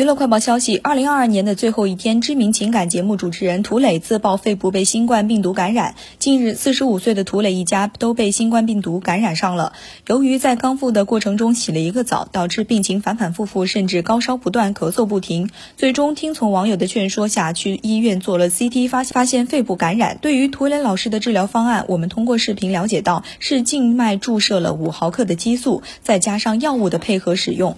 娱乐快报消息二零二二年的最后一天知名情感节目主持人涂磊自曝肺部被新冠病毒感染。近日四十五岁的涂磊一家都被新冠病毒感染上了。由于在康复的过程中洗了一个澡导致病情反反复复甚至高烧不断咳嗽不停。最终听从网友的劝说下去医院做了 ct 发发现肺部感染。对于涂磊老师的治疗方案我们通过视频了解到是静脉注射了五毫克的激素再加上药物的配合使用。